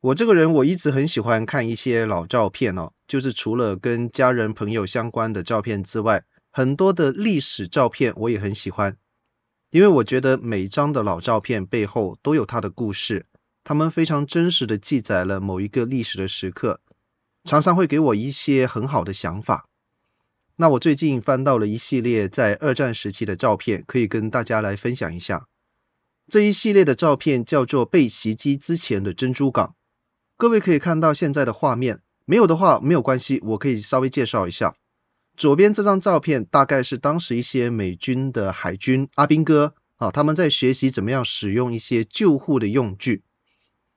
我这个人我一直很喜欢看一些老照片哦，就是除了跟家人朋友相关的照片之外，很多的历史照片我也很喜欢，因为我觉得每张的老照片背后都有它的故事，他们非常真实的记载了某一个历史的时刻，常常会给我一些很好的想法。那我最近翻到了一系列在二战时期的照片，可以跟大家来分享一下。这一系列的照片叫做被袭击之前的珍珠港。各位可以看到现在的画面，没有的话没有关系，我可以稍微介绍一下。左边这张照片大概是当时一些美军的海军阿兵哥啊，他们在学习怎么样使用一些救护的用具。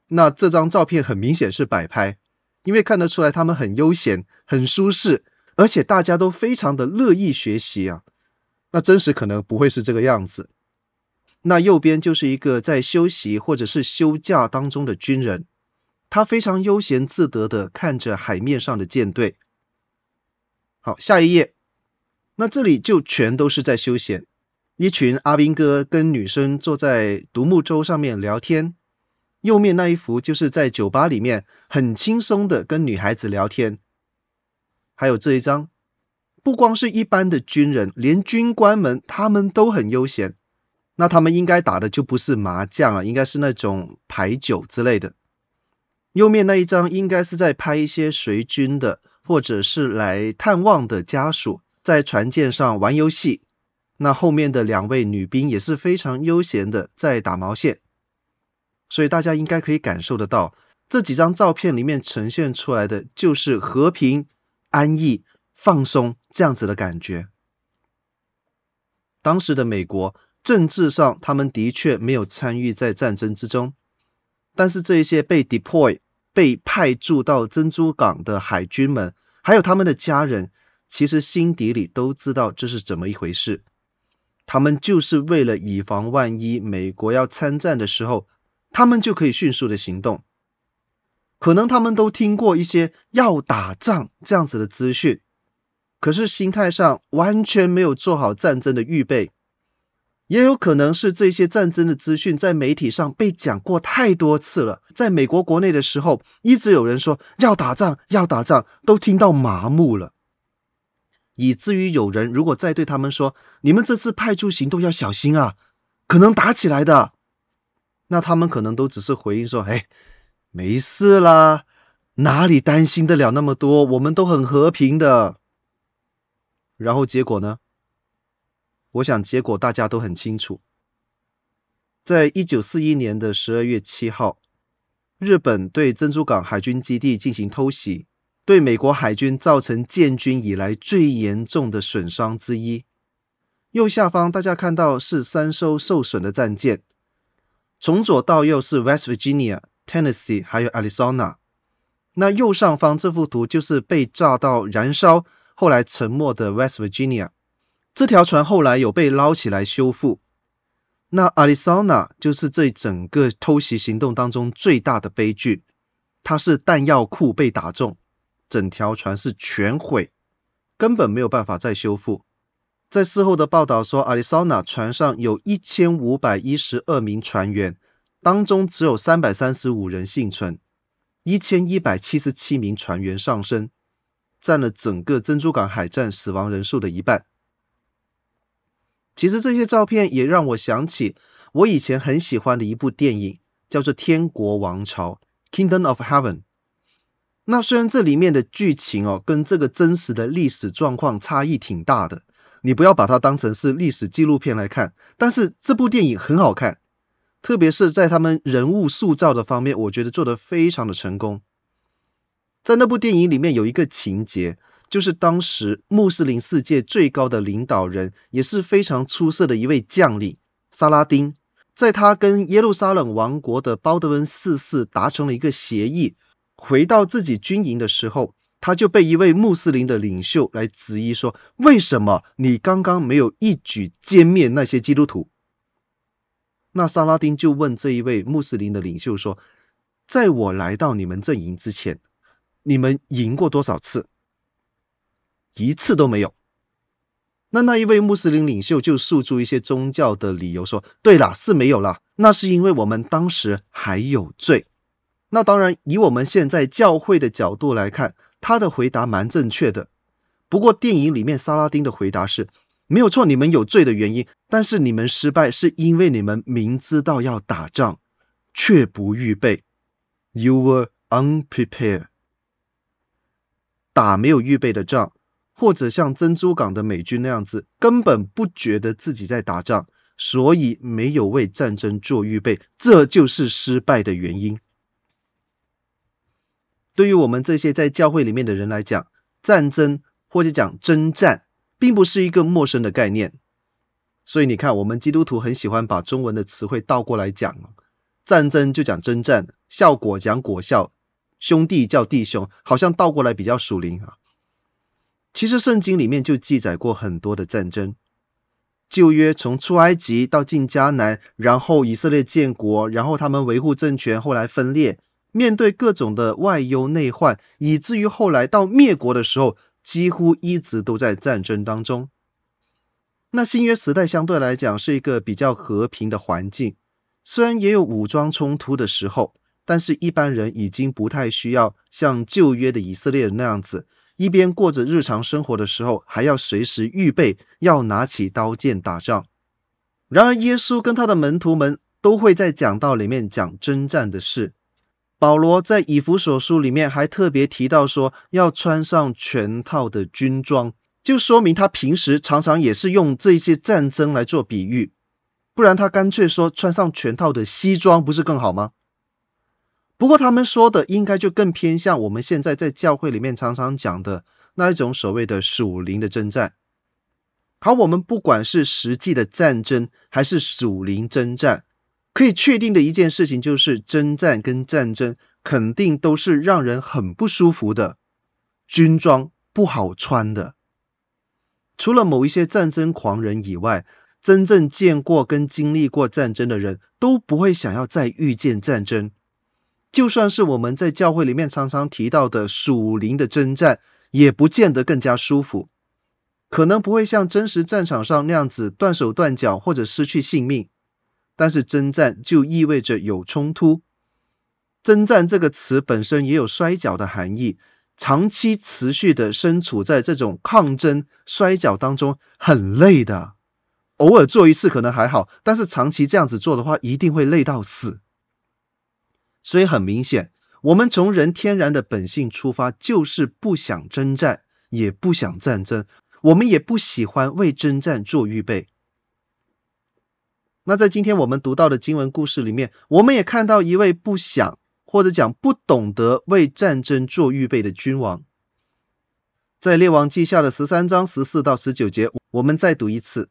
那这张照片很明显是摆拍，因为看得出来他们很悠闲、很舒适，而且大家都非常的乐意学习啊。那真实可能不会是这个样子。那右边就是一个在休息或者是休假当中的军人。他非常悠闲自得地看着海面上的舰队。好，下一页。那这里就全都是在休闲，一群阿兵哥跟女生坐在独木舟上面聊天。右面那一幅就是在酒吧里面很轻松的跟女孩子聊天。还有这一张，不光是一般的军人，连军官们他们都很悠闲。那他们应该打的就不是麻将啊，应该是那种牌九之类的。右面那一张应该是在拍一些随军的，或者是来探望的家属在船舰上玩游戏。那后面的两位女兵也是非常悠闲的在打毛线。所以大家应该可以感受得到，这几张照片里面呈现出来的就是和平、安逸、放松这样子的感觉。当时的美国政治上，他们的确没有参与在战争之中。但是这一些被 deploy 被派驻到珍珠港的海军们，还有他们的家人，其实心底里都知道这是怎么一回事。他们就是为了以防万一，美国要参战的时候，他们就可以迅速的行动。可能他们都听过一些要打仗这样子的资讯，可是心态上完全没有做好战争的预备。也有可能是这些战争的资讯在媒体上被讲过太多次了，在美国国内的时候，一直有人说要打仗，要打仗，都听到麻木了，以至于有人如果再对他们说，你们这次派出行动要小心啊，可能打起来的，那他们可能都只是回应说，哎，没事啦，哪里担心得了那么多，我们都很和平的。然后结果呢？我想结果大家都很清楚，在一九四一年的十二月七号，日本对珍珠港海军基地进行偷袭，对美国海军造成建军以来最严重的损伤之一。右下方大家看到是三艘受损的战舰，从左到右是 West Virginia、Tennessee 还有 Arizona。那右上方这幅图就是被炸到燃烧，后来沉没的 West Virginia。这条船后来有被捞起来修复。那亚利桑那就是这整个偷袭行动当中最大的悲剧，它是弹药库被打中，整条船是全毁，根本没有办法再修复。在事后的报道说，亚利桑那船上有一千五百一十二名船员，当中只有三百三十五人幸存，一千一百七十七名船员丧生，占了整个珍珠港海战死亡人数的一半。其实这些照片也让我想起我以前很喜欢的一部电影，叫做《天国王朝》（Kingdom of Heaven）。那虽然这里面的剧情哦，跟这个真实的历史状况差异挺大的，你不要把它当成是历史纪录片来看。但是这部电影很好看，特别是在他们人物塑造的方面，我觉得做得非常的成功。在那部电影里面有一个情节，就是当时穆斯林世界最高的领导人，也是非常出色的一位将领萨拉丁，在他跟耶路撒冷王国的鲍德温四世达成了一个协议。回到自己军营的时候，他就被一位穆斯林的领袖来质疑说：“为什么你刚刚没有一举歼灭那些基督徒？”那萨拉丁就问这一位穆斯林的领袖说：“在我来到你们阵营之前，你们赢过多少次？一次都没有。”那那一位穆斯林领袖就诉诸一些宗教的理由说：“对了，是没有了，那是因为我们当时还有罪。”那当然，以我们现在教会的角度来看，他的回答蛮正确的。不过电影里面萨拉丁的回答是没有错，你们有罪的原因，但是你们失败是因为你们明知道要打仗，却不预备。You were unprepared。打没有预备的仗，或者像珍珠港的美军那样子，根本不觉得自己在打仗，所以没有为战争做预备，这就是失败的原因。对于我们这些在教会里面的人来讲，战争或者讲征战，并不是一个陌生的概念。所以你看，我们基督徒很喜欢把中文的词汇倒过来讲，战争就讲征战，效果讲果效，兄弟叫弟兄，好像倒过来比较属灵啊。其实圣经里面就记载过很多的战争，旧约从出埃及到进迦南，然后以色列建国，然后他们维护政权，后来分裂。面对各种的外忧内患，以至于后来到灭国的时候，几乎一直都在战争当中。那新约时代相对来讲是一个比较和平的环境，虽然也有武装冲突的时候，但是一般人已经不太需要像旧约的以色列人那样子，一边过着日常生活的时候，还要随时预备要拿起刀剑打仗。然而，耶稣跟他的门徒们都会在讲道里面讲征战的事。保罗在以弗所书里面还特别提到说，要穿上全套的军装，就说明他平时常常也是用这些战争来做比喻，不然他干脆说穿上全套的西装不是更好吗？不过他们说的应该就更偏向我们现在在教会里面常常讲的那一种所谓的属灵的征战。好，我们不管是实际的战争还是属灵征战。可以确定的一件事情就是，征战跟战争肯定都是让人很不舒服的，军装不好穿的。除了某一些战争狂人以外，真正见过跟经历过战争的人都不会想要再遇见战争。就算是我们在教会里面常常提到的属灵的征战，也不见得更加舒服，可能不会像真实战场上那样子断手断脚或者失去性命。但是征战就意味着有冲突，征战这个词本身也有摔跤的含义，长期持续的身处在这种抗争摔跤当中很累的，偶尔做一次可能还好，但是长期这样子做的话，一定会累到死。所以很明显，我们从人天然的本性出发，就是不想征战，也不想战争，我们也不喜欢为征战做预备。那在今天我们读到的经文故事里面，我们也看到一位不想或者讲不懂得为战争做预备的君王。在列王记下的十三章十四到十九节，我们再读一次：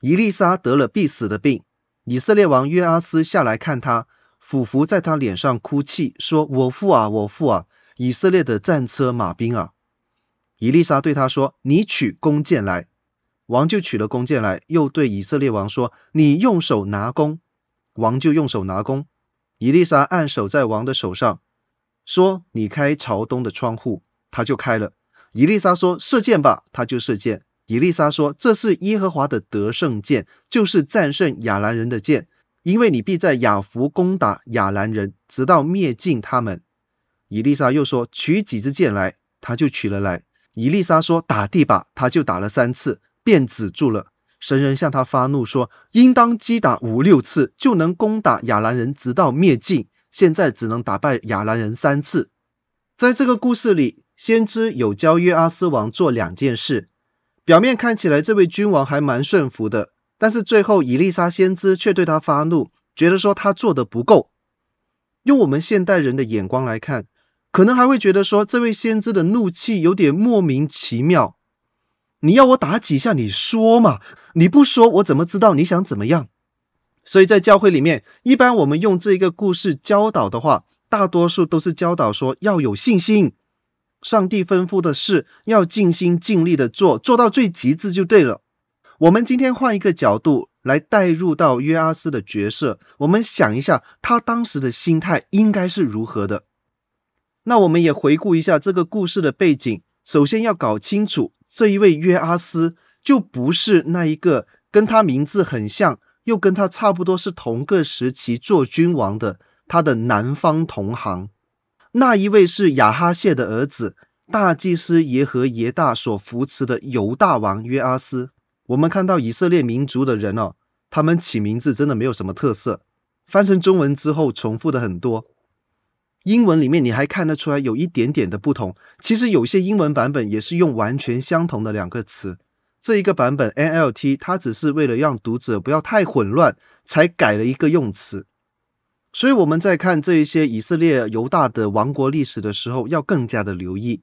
以丽莎得了必死的病，以色列王约阿斯下来看他，俯伏在他脸上哭泣，说：“我父啊，我父啊，以色列的战车马兵啊！”以丽莎对他说：“你取弓箭来。”王就取了弓箭来，又对以色列王说：“你用手拿弓。”王就用手拿弓。伊丽莎按手在王的手上，说：“你开朝东的窗户。”他就开了。伊丽莎说：“射箭吧。”他就射箭。伊丽莎说：“这是耶和华的得胜箭，就是战胜亚兰人的箭，因为你必在亚弗攻打亚兰人，直到灭尽他们。”伊丽莎又说：“取几支箭来。”他就取了来。伊丽莎说：“打地吧。”他就打了三次。便止住了。神人向他发怒说：“应当击打五六次，就能攻打亚兰人，直到灭尽。现在只能打败亚兰人三次。”在这个故事里，先知有教约阿斯王做两件事，表面看起来这位君王还蛮顺服的，但是最后以利沙先知却对他发怒，觉得说他做的不够。用我们现代人的眼光来看，可能还会觉得说这位先知的怒气有点莫名其妙。你要我打几下，你说嘛，你不说我怎么知道你想怎么样？所以在教会里面，一般我们用这个故事教导的话，大多数都是教导说要有信心，上帝吩咐的事要尽心尽力的做，做到最极致就对了。我们今天换一个角度来带入到约阿斯的角色，我们想一下他当时的心态应该是如何的。那我们也回顾一下这个故事的背景，首先要搞清楚。这一位约阿斯就不是那一个跟他名字很像，又跟他差不多是同个时期做君王的他的南方同行。那一位是亚哈谢的儿子，大祭司耶和耶大所扶持的犹大王约阿斯。我们看到以色列民族的人哦，他们起名字真的没有什么特色，翻成中文之后重复的很多。英文里面你还看得出来有一点点的不同，其实有些英文版本也是用完全相同的两个词。这一个版本 NLT 它只是为了让读者不要太混乱，才改了一个用词。所以我们在看这一些以色列犹大的王国历史的时候，要更加的留意。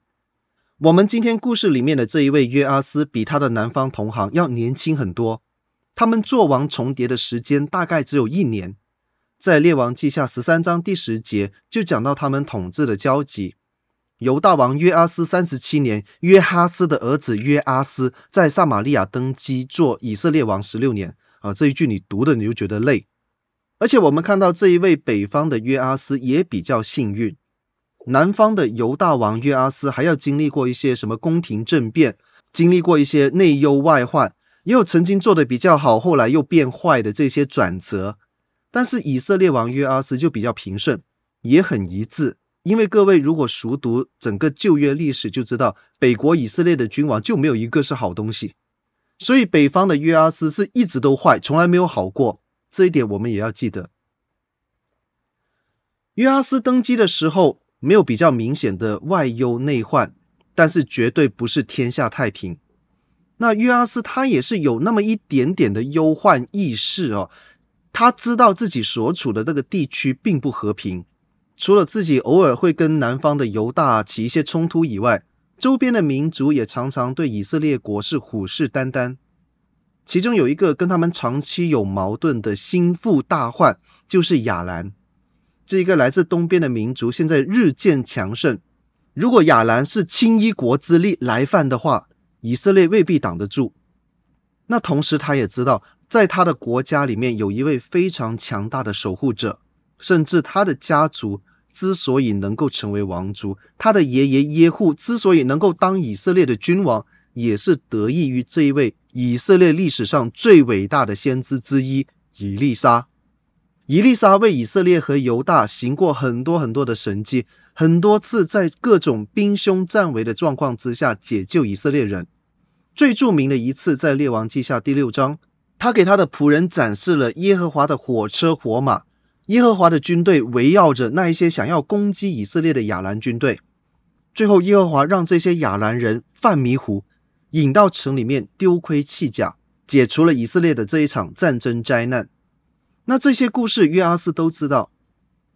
我们今天故事里面的这一位约阿斯，比他的南方同行要年轻很多，他们做王重叠的时间大概只有一年。在列王记下十三章第十节就讲到他们统治的交集。犹大王约阿斯三十七年，约哈斯的儿子约阿斯在撒玛利亚登基做以色列王十六年。啊，这一句你读的你就觉得累。而且我们看到这一位北方的约阿斯也比较幸运，南方的犹大王约阿斯还要经历过一些什么宫廷政变，经历过一些内忧外患，也有曾经做的比较好，后来又变坏的这些转折。但是以色列王约阿斯就比较平顺，也很一致。因为各位如果熟读整个旧约历史，就知道北国以色列的君王就没有一个是好东西。所以北方的约阿斯是一直都坏，从来没有好过。这一点我们也要记得。约阿斯登基的时候没有比较明显的外忧内患，但是绝对不是天下太平。那约阿斯他也是有那么一点点的忧患意识哦。他知道自己所处的这个地区并不和平，除了自己偶尔会跟南方的犹大起一些冲突以外，周边的民族也常常对以色列国是虎视眈眈。其中有一个跟他们长期有矛盾的心腹大患，就是亚兰。这一个来自东边的民族现在日渐强盛，如果亚兰是倾一国之力来犯的话，以色列未必挡得住。那同时他也知道。在他的国家里面有一位非常强大的守护者，甚至他的家族之所以能够成为王族，他的爷爷耶户之所以能够当以色列的君王，也是得益于这一位以色列历史上最伟大的先知之一以利沙。伊丽莎为以色列和犹大行过很多很多的神迹，很多次在各种兵凶战危的状况之下解救以色列人。最著名的一次在列王记下第六章。他给他的仆人展示了耶和华的火车火马，耶和华的军队围绕着那一些想要攻击以色列的亚兰军队。最后，耶和华让这些亚兰人犯迷糊，引到城里面丢盔弃甲，解除了以色列的这一场战争灾难。那这些故事约阿斯都知道，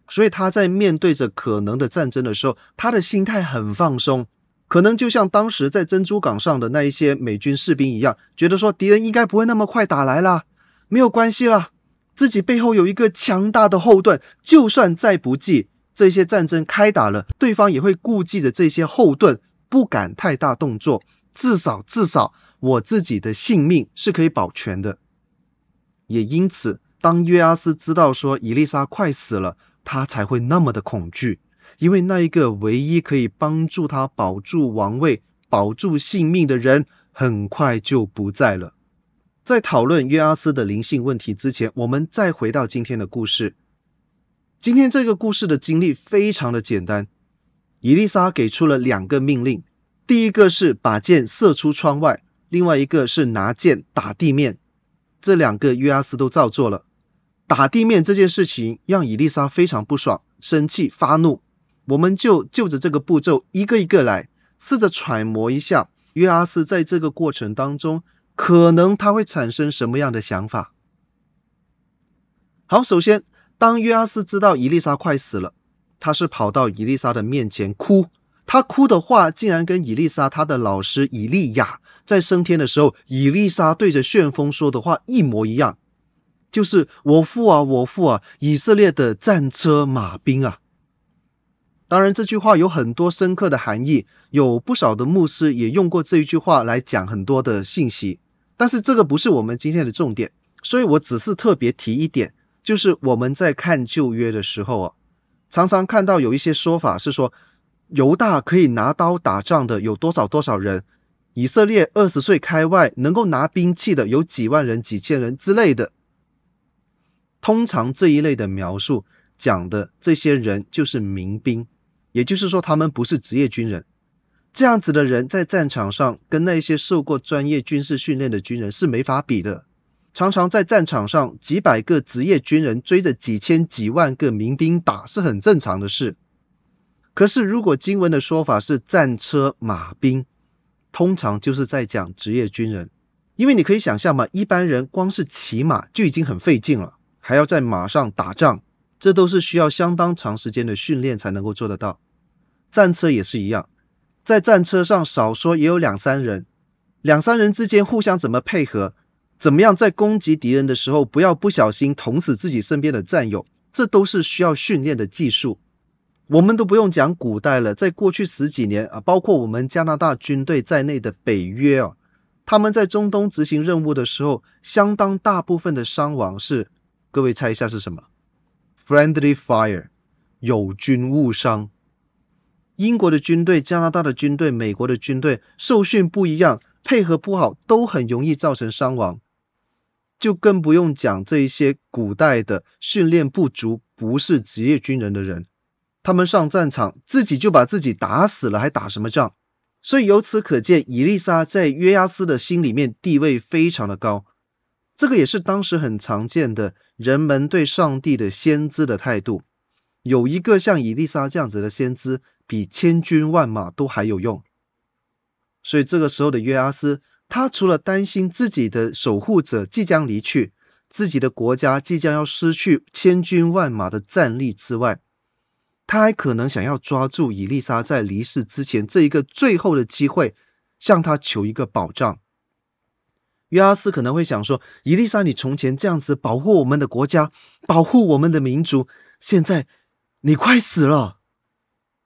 所以他在面对着可能的战争的时候，他的心态很放松。可能就像当时在珍珠港上的那一些美军士兵一样，觉得说敌人应该不会那么快打来啦，没有关系啦，自己背后有一个强大的后盾，就算再不济，这些战争开打了，对方也会顾忌着这些后盾，不敢太大动作，至少至少我自己的性命是可以保全的。也因此，当约阿斯知道说伊丽莎快死了，他才会那么的恐惧。因为那一个唯一可以帮助他保住王位、保住性命的人，很快就不在了。在讨论约阿斯的灵性问题之前，我们再回到今天的故事。今天这个故事的经历非常的简单。伊丽莎给出了两个命令，第一个是把箭射出窗外，另外一个是拿箭打地面。这两个约阿斯都照做了。打地面这件事情让伊丽莎非常不爽、生气、发怒。我们就就着这个步骤一个一个来，试着揣摩一下约阿斯在这个过程当中，可能他会产生什么样的想法。好，首先，当约阿斯知道伊丽莎快死了，他是跑到伊丽莎的面前哭，他哭的话竟然跟伊丽莎他的老师以利亚在升天的时候，伊丽莎对着旋风说的话一模一样，就是我父啊，我父啊，以色列的战车马兵啊。当然，这句话有很多深刻的含义，有不少的牧师也用过这一句话来讲很多的信息，但是这个不是我们今天的重点，所以我只是特别提一点，就是我们在看旧约的时候啊，常常看到有一些说法是说，犹大可以拿刀打仗的有多少多少人，以色列二十岁开外能够拿兵器的有几万人、几千人之类的，通常这一类的描述讲的这些人就是民兵。也就是说，他们不是职业军人，这样子的人在战场上跟那些受过专业军事训练的军人是没法比的。常常在战场上，几百个职业军人追着几千几万个民兵打是很正常的事。可是，如果经文的说法是战车马兵，通常就是在讲职业军人，因为你可以想象嘛，一般人光是骑马就已经很费劲了，还要在马上打仗。这都是需要相当长时间的训练才能够做得到。战车也是一样，在战车上少说也有两三人，两三人之间互相怎么配合，怎么样在攻击敌人的时候不要不小心捅死自己身边的战友，这都是需要训练的技术。我们都不用讲古代了，在过去十几年啊，包括我们加拿大军队在内的北约啊，他们在中东执行任务的时候，相当大部分的伤亡是，各位猜一下是什么？Friendly fire，友军误伤。英国的军队、加拿大的军队、美国的军队受训不一样，配合不好，都很容易造成伤亡。就更不用讲这一些古代的训练不足、不是职业军人的人，他们上战场自己就把自己打死了，还打什么仗？所以由此可见，伊丽莎在约阿斯的心里面地位非常的高。这个也是当时很常见的人们对上帝的先知的态度。有一个像以利沙这样子的先知，比千军万马都还有用。所以这个时候的约阿斯，他除了担心自己的守护者即将离去，自己的国家即将要失去千军万马的战力之外，他还可能想要抓住以利沙在离世之前这一个最后的机会，向他求一个保障。约阿斯可能会想说：“伊丽莎，你从前这样子保护我们的国家，保护我们的民族，现在你快死了，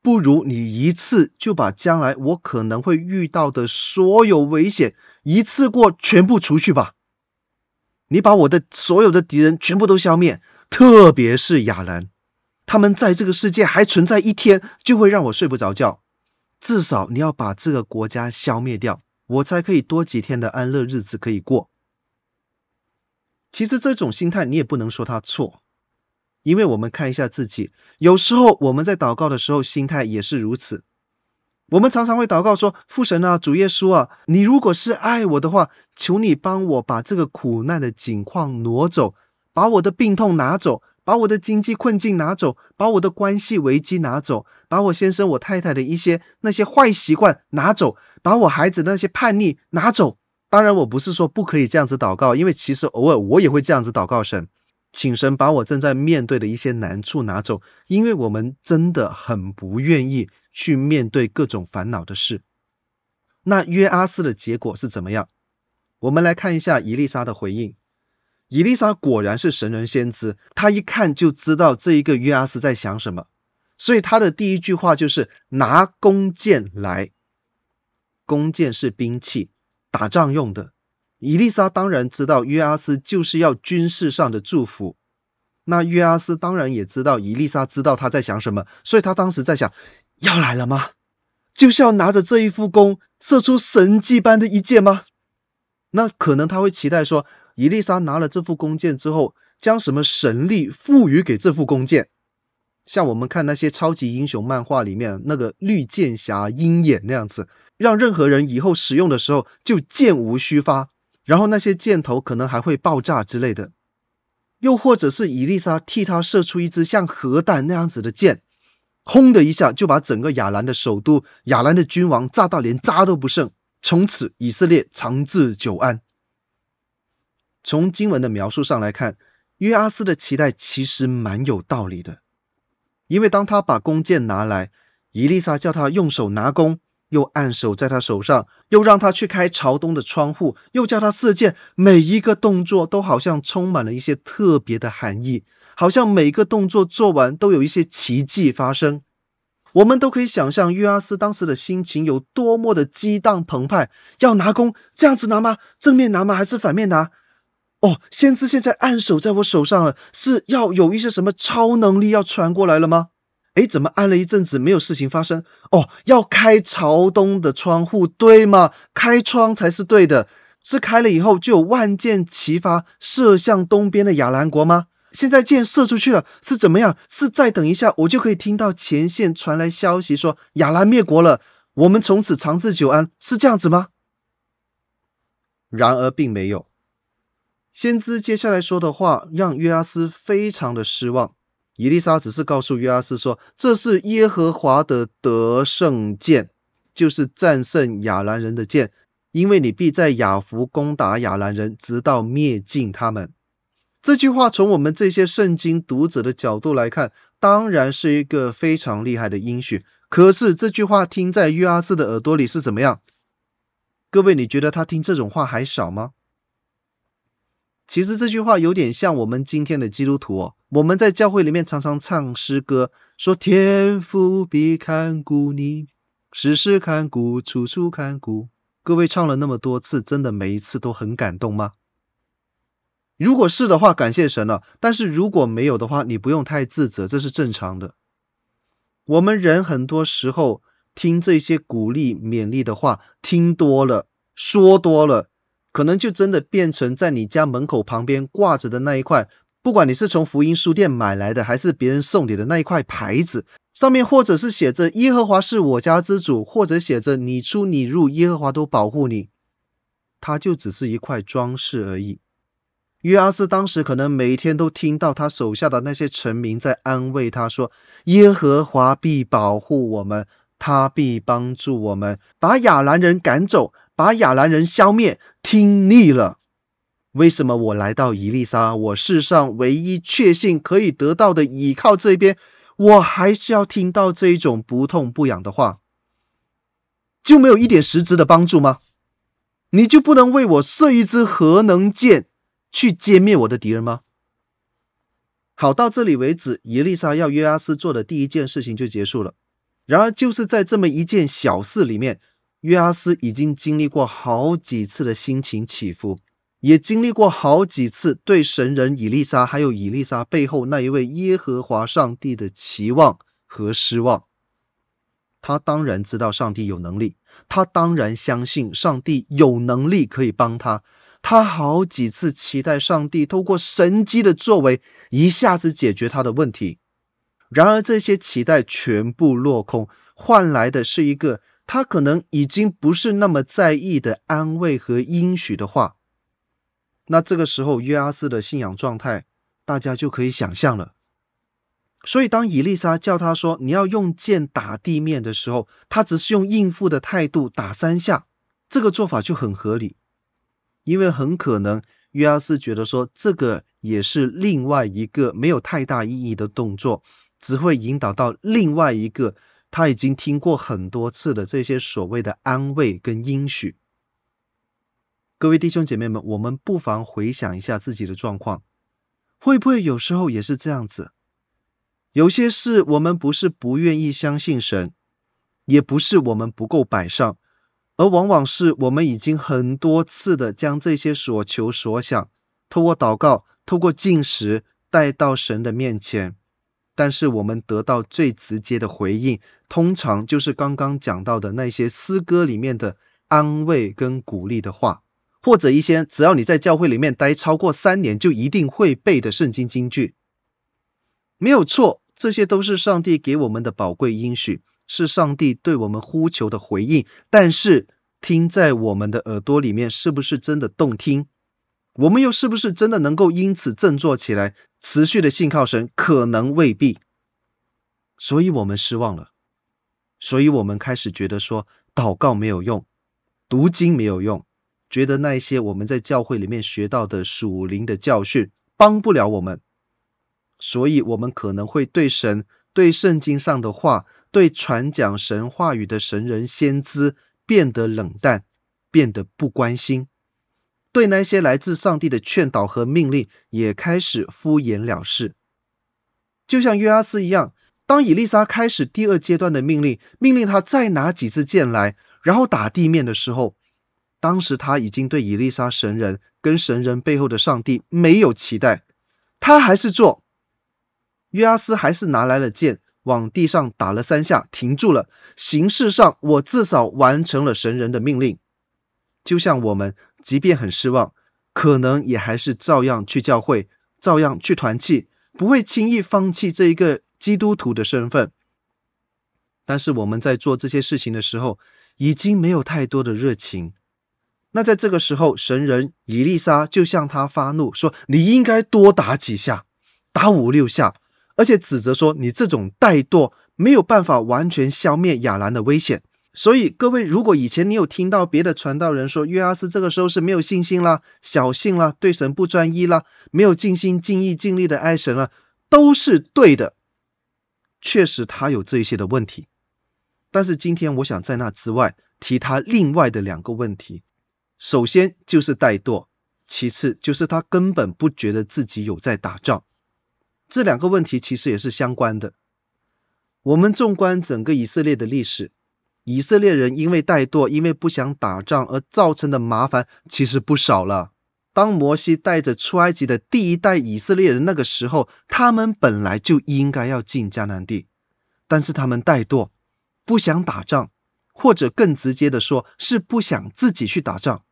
不如你一次就把将来我可能会遇到的所有危险一次过全部除去吧。你把我的所有的敌人全部都消灭，特别是亚兰，他们在这个世界还存在一天，就会让我睡不着觉。至少你要把这个国家消灭掉。”我才可以多几天的安乐日子可以过。其实这种心态你也不能说他错，因为我们看一下自己，有时候我们在祷告的时候心态也是如此。我们常常会祷告说：“父神啊，主耶稣啊，你如果是爱我的话，求你帮我把这个苦难的境况挪走，把我的病痛拿走。”把我的经济困境拿走，把我的关系危机拿走，把我先生我太太的一些那些坏习惯拿走，把我孩子那些叛逆拿走。当然，我不是说不可以这样子祷告，因为其实偶尔我也会这样子祷告神，请神把我正在面对的一些难处拿走，因为我们真的很不愿意去面对各种烦恼的事。那约阿斯的结果是怎么样？我们来看一下伊丽莎的回应。伊丽莎果然是神人先知，他一看就知道这一个约阿斯在想什么，所以他的第一句话就是拿弓箭来。弓箭是兵器，打仗用的。伊丽莎当然知道约阿斯就是要军事上的祝福，那约阿斯当然也知道伊丽莎知道他在想什么，所以他当时在想，要来了吗？就是要拿着这一副弓射出神迹般的一箭吗？那可能他会期待说，伊丽莎拿了这副弓箭之后，将什么神力赋予给这副弓箭？像我们看那些超级英雄漫画里面那个绿箭侠鹰眼那样子，让任何人以后使用的时候就箭无虚发，然后那些箭头可能还会爆炸之类的。又或者是伊丽莎替他射出一支像核弹那样子的箭，轰的一下就把整个亚兰的首都、亚兰的君王炸到连渣都不剩，从此以色列长治久安。从经文的描述上来看，约阿斯的期待其实蛮有道理的，因为当他把弓箭拿来，伊丽莎叫他用手拿弓，又按手在他手上，又让他去开朝东的窗户，又叫他射箭，每一个动作都好像充满了一些特别的含义。好像每个动作做完都有一些奇迹发生，我们都可以想象约阿斯当时的心情有多么的激荡澎湃。要拿弓，这样子拿吗？正面拿吗？还是反面拿？哦，先知现在按手在我手上了，是要有一些什么超能力要传过来了吗？诶，怎么按了一阵子没有事情发生？哦，要开朝东的窗户，对吗？开窗才是对的，是开了以后就有万箭齐发，射向东边的亚兰国吗？现在箭射出去了，是怎么样？是再等一下，我就可以听到前线传来消息说亚兰灭国了，我们从此长治久安，是这样子吗？然而并没有。先知接下来说的话让约阿斯非常的失望。以利沙只是告诉约阿斯说：“这是耶和华的得胜剑，就是战胜亚兰人的剑，因为你必在亚弗攻打亚兰人，直到灭尽他们。”这句话从我们这些圣经读者的角度来看，当然是一个非常厉害的应许。可是这句话听在约阿斯的耳朵里是怎么样？各位，你觉得他听这种话还少吗？其实这句话有点像我们今天的基督徒哦。我们在教会里面常常唱诗歌，说天父必看顾你，时时看顾，处处看顾。各位唱了那么多次，真的每一次都很感动吗？如果是的话，感谢神了。但是如果没有的话，你不用太自责，这是正常的。我们人很多时候听这些鼓励、勉励的话，听多了，说多了，可能就真的变成在你家门口旁边挂着的那一块，不管你是从福音书店买来的，还是别人送你的那一块牌子，上面或者是写着“耶和华是我家之主”，或者写着“你出你入，耶和华都保护你”，它就只是一块装饰而已。约阿斯当时可能每天都听到他手下的那些臣民在安慰他说：“耶和华必保护我们，他必帮助我们，把亚兰人赶走，把亚兰人消灭。”听腻了，为什么我来到伊丽莎？我世上唯一确信可以得到的倚靠这边，我还是要听到这一种不痛不痒的话，就没有一点实质的帮助吗？你就不能为我射一支核能箭？去歼灭我的敌人吗？好，到这里为止，伊丽莎要约阿斯做的第一件事情就结束了。然而，就是在这么一件小事里面，约阿斯已经经历过好几次的心情起伏，也经历过好几次对神人以利沙还有以利沙背后那一位耶和华上帝的期望和失望。他当然知道上帝有能力，他当然相信上帝有能力可以帮他。他好几次期待上帝透过神迹的作为，一下子解决他的问题。然而这些期待全部落空，换来的是一个他可能已经不是那么在意的安慰和应许的话。那这个时候约阿斯的信仰状态，大家就可以想象了。所以当伊丽莎叫他说你要用剑打地面的时候，他只是用应付的态度打三下，这个做法就很合理。因为很可能约阿斯觉得说，这个也是另外一个没有太大意义的动作，只会引导到另外一个他已经听过很多次的这些所谓的安慰跟应许。各位弟兄姐妹们，我们不妨回想一下自己的状况，会不会有时候也是这样子？有些事我们不是不愿意相信神，也不是我们不够摆上。而往往是我们已经很多次的将这些所求所想，透过祷告、透过进食带到神的面前，但是我们得到最直接的回应，通常就是刚刚讲到的那些诗歌里面的安慰跟鼓励的话，或者一些只要你在教会里面待超过三年就一定会背的圣经金句。没有错，这些都是上帝给我们的宝贵应许。是上帝对我们呼求的回应，但是听在我们的耳朵里面，是不是真的动听？我们又是不是真的能够因此振作起来，持续的信靠神？可能未必。所以我们失望了，所以我们开始觉得说祷告没有用，读经没有用，觉得那一些我们在教会里面学到的属灵的教训帮不了我们，所以我们可能会对神、对圣经上的话、对传讲神话语的神人先知变得冷淡，变得不关心，对那些来自上帝的劝导和命令也开始敷衍了事，就像约阿斯一样。当以丽莎开始第二阶段的命令，命令他再拿几支箭来，然后打地面的时候，当时他已经对以丽莎神人跟神人背后的上帝没有期待，他还是做。约阿斯还是拿来了剑，往地上打了三下，停住了。形式上，我至少完成了神人的命令。就像我们，即便很失望，可能也还是照样去教会，照样去团契，不会轻易放弃这一个。基督徒的身份，但是我们在做这些事情的时候，已经没有太多的热情。那在这个时候，神人以利沙就向他发怒，说：“你应该多打几下，打五六下，而且指责说你这种怠惰没有办法完全消灭亚兰的危险。”所以各位，如果以前你有听到别的传道人说约阿斯这个时候是没有信心啦、小信啦、对神不专一啦、没有尽心尽意尽力的爱神了，都是对的。确实，他有这一些的问题，但是今天我想在那之外提他另外的两个问题。首先就是怠惰，其次就是他根本不觉得自己有在打仗。这两个问题其实也是相关的。我们纵观整个以色列的历史，以色列人因为怠惰，因为不想打仗而造成的麻烦其实不少了。当摩西带着出埃及的第一代以色列人，那个时候，他们本来就应该要进迦南地，但是他们怠惰，不想打仗，或者更直接的说，是不想自己去打仗。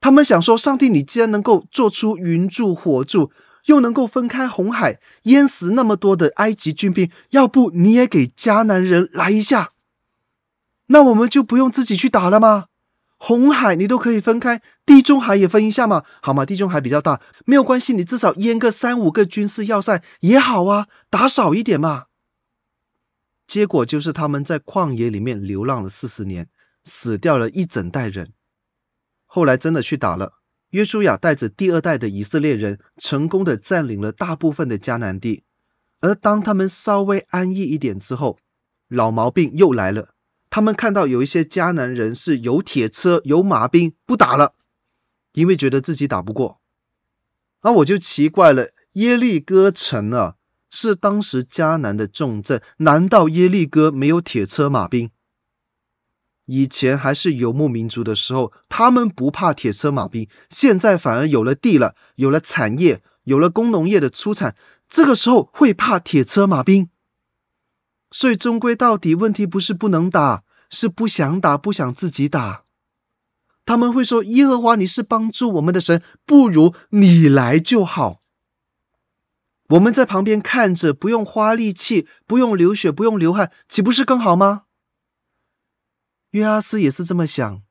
他们想说，上帝，你既然能够做出云柱火柱，又能够分开红海，淹死那么多的埃及军兵，要不你也给迦南人来一下，那我们就不用自己去打了吗？红海你都可以分开，地中海也分一下嘛，好嘛，地中海比较大，没有关系，你至少淹个三五个军事要塞也好啊，打少一点嘛。结果就是他们在旷野里面流浪了四十年，死掉了一整代人。后来真的去打了，约书亚带着第二代的以色列人，成功的占领了大部分的迦南地。而当他们稍微安逸一点之后，老毛病又来了。他们看到有一些迦南人是有铁车、有马兵，不打了，因为觉得自己打不过。那我就奇怪了，耶利哥城啊，是当时迦南的重镇，难道耶利哥没有铁车马兵？以前还是游牧民族的时候，他们不怕铁车马兵，现在反而有了地了，有了产业，有了工农业的出产，这个时候会怕铁车马兵？所以终归到底，问题不是不能打，是不想打，不想自己打。他们会说：“耶和华，你是帮助我们的神，不如你来就好。”我们在旁边看着，不用花力气，不用流血，不用流汗，岂不是更好吗？约阿斯也是这么想，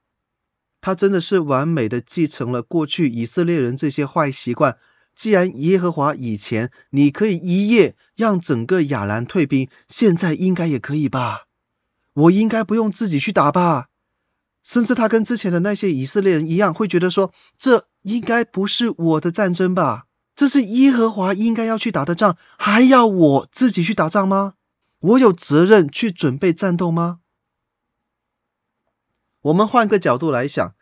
他真的是完美的继承了过去以色列人这些坏习惯。既然耶和华以前你可以一夜让整个亚兰退兵，现在应该也可以吧？我应该不用自己去打吧？甚至他跟之前的那些以色列人一样，会觉得说，这应该不是我的战争吧？这是耶和华应该要去打的仗，还要我自己去打仗吗？我有责任去准备战斗吗？我们换个角度来想。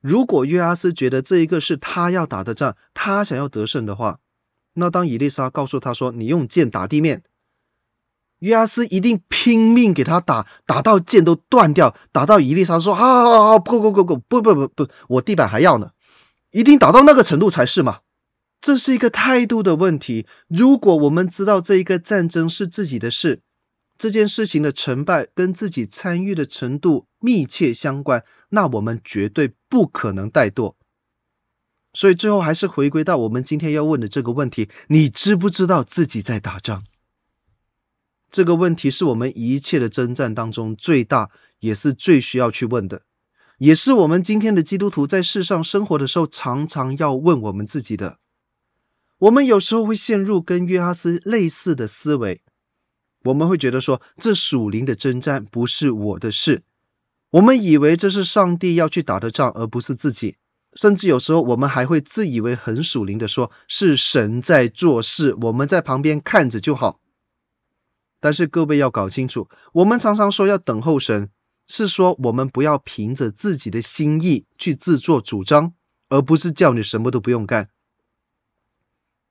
如果约阿斯觉得这一个是他要打的仗，他想要得胜的话，那当以利沙告诉他说：“你用剑打地面”，约阿斯一定拼命给他打，打到剑都断掉，打到伊丽莎说：“好好好，不不不不不不不不，我地板还要呢，一定打到那个程度才是嘛。”这是一个态度的问题。如果我们知道这一个战争是自己的事，这件事情的成败跟自己参与的程度密切相关，那我们绝对不可能怠惰。所以最后还是回归到我们今天要问的这个问题：你知不知道自己在打仗？这个问题是我们一切的征战当中最大，也是最需要去问的，也是我们今天的基督徒在世上生活的时候常常要问我们自己的。我们有时候会陷入跟约阿斯类似的思维。我们会觉得说，这属灵的征战不是我的事。我们以为这是上帝要去打的仗，而不是自己。甚至有时候，我们还会自以为很属灵的说，是神在做事，我们在旁边看着就好。但是各位要搞清楚，我们常常说要等候神，是说我们不要凭着自己的心意去自作主张，而不是叫你什么都不用干。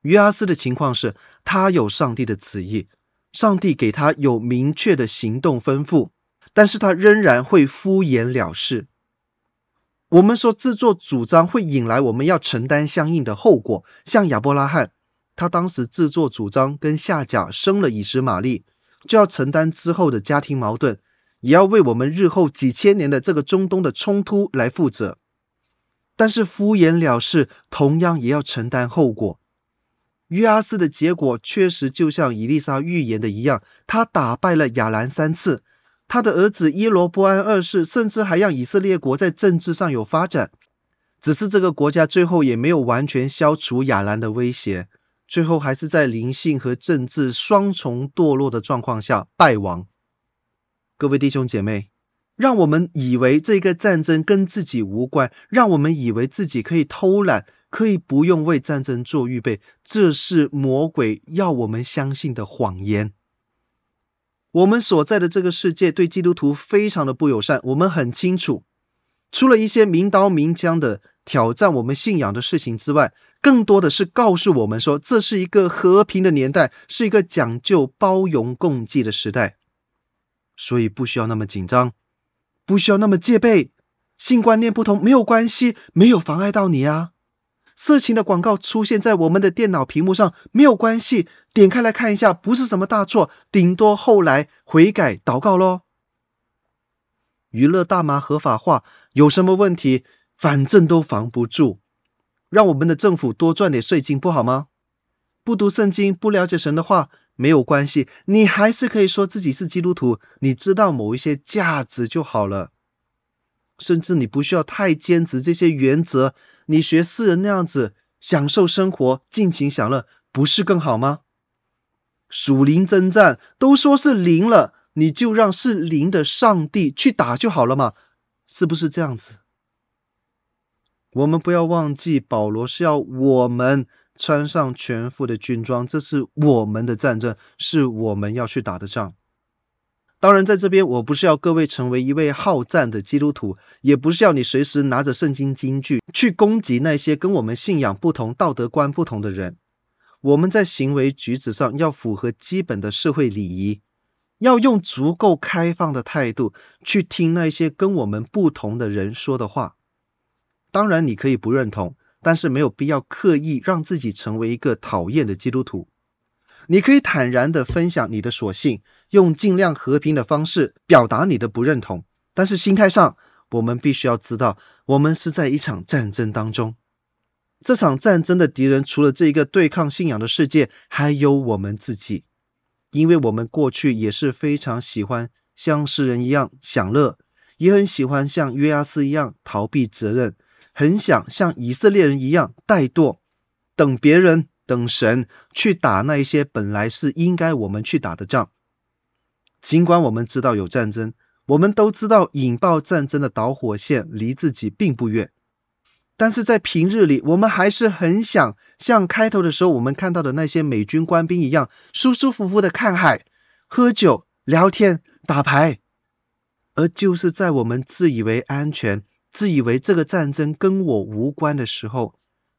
约阿斯的情况是，他有上帝的旨意，上帝给他有明确的行动吩咐。但是他仍然会敷衍了事。我们说自作主张会引来我们要承担相应的后果，像亚伯拉罕，他当时自作主张跟夏甲生了以实玛利，就要承担之后的家庭矛盾，也要为我们日后几千年的这个中东的冲突来负责。但是敷衍了事，同样也要承担后果。约阿斯的结果确实就像伊丽莎预言的一样，他打败了亚兰三次。他的儿子耶罗波安二世，甚至还让以色列国在政治上有发展，只是这个国家最后也没有完全消除亚兰的威胁，最后还是在灵性和政治双重堕落的状况下败亡。各位弟兄姐妹，让我们以为这个战争跟自己无关，让我们以为自己可以偷懒，可以不用为战争做预备，这是魔鬼要我们相信的谎言。我们所在的这个世界对基督徒非常的不友善，我们很清楚，除了一些明刀明枪的挑战我们信仰的事情之外，更多的是告诉我们说，这是一个和平的年代，是一个讲究包容共济的时代，所以不需要那么紧张，不需要那么戒备，性观念不同没有关系，没有妨碍到你啊。色情的广告出现在我们的电脑屏幕上没有关系，点开来看一下，不是什么大错，顶多后来悔改祷告咯。娱乐大麻合法化有什么问题？反正都防不住，让我们的政府多赚点税金不好吗？不读圣经，不了解神的话没有关系，你还是可以说自己是基督徒，你知道某一些价值就好了。甚至你不需要太坚持这些原则，你学世人那样子享受生活、尽情享乐，不是更好吗？属灵征战都说是灵了，你就让是灵的上帝去打就好了嘛，是不是这样子？我们不要忘记，保罗是要我们穿上全副的军装，这是我们的战争，是我们要去打的仗。当然，在这边我不是要各位成为一位好战的基督徒，也不是要你随时拿着圣经金句去攻击那些跟我们信仰不同、道德观不同的人。我们在行为举止上要符合基本的社会礼仪，要用足够开放的态度去听那些跟我们不同的人说的话。当然，你可以不认同，但是没有必要刻意让自己成为一个讨厌的基督徒。你可以坦然地分享你的所信，用尽量和平的方式表达你的不认同。但是心态上，我们必须要知道，我们是在一场战争当中。这场战争的敌人除了这一个对抗信仰的世界，还有我们自己。因为我们过去也是非常喜欢像世人一样享乐，也很喜欢像约阿斯一样逃避责任，很想像以色列人一样怠惰，等别人。等神去打那一些本来是应该我们去打的仗，尽管我们知道有战争，我们都知道引爆战争的导火线离自己并不远，但是在平日里，我们还是很想像开头的时候我们看到的那些美军官兵一样，舒舒服服的看海、喝酒、聊天、打牌，而就是在我们自以为安全、自以为这个战争跟我无关的时候，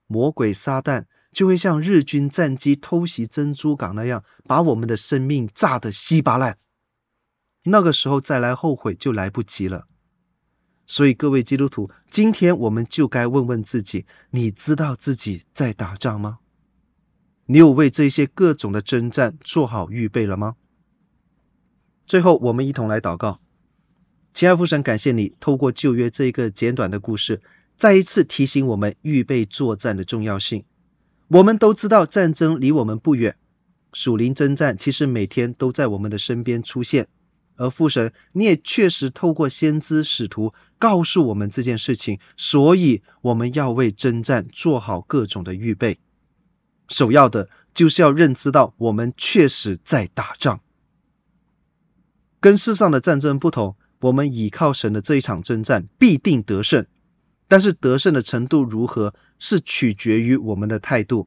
魔鬼撒旦。就会像日军战机偷袭珍珠港那样，把我们的生命炸得稀巴烂。那个时候再来后悔就来不及了。所以各位基督徒，今天我们就该问问自己：你知道自己在打仗吗？你有为这些各种的征战做好预备了吗？最后，我们一同来祷告。亲爱的父神，感谢你透过旧约这一个简短的故事，再一次提醒我们预备作战的重要性。我们都知道战争离我们不远，属灵征战其实每天都在我们的身边出现。而父神，你也确实透过先知使徒告诉我们这件事情，所以我们要为征战做好各种的预备。首要的就是要认知到我们确实在打仗。跟世上的战争不同，我们倚靠神的这一场征战必定得胜。但是得胜的程度如何，是取决于我们的态度。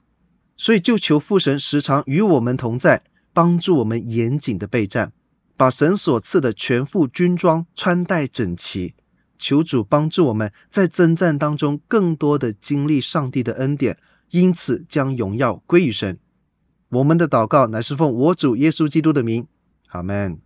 所以就求父神时常与我们同在，帮助我们严谨的备战，把神所赐的全副军装穿戴整齐。求主帮助我们在征战当中更多的经历上帝的恩典，因此将荣耀归于神。我们的祷告乃是奉我主耶稣基督的名，阿门。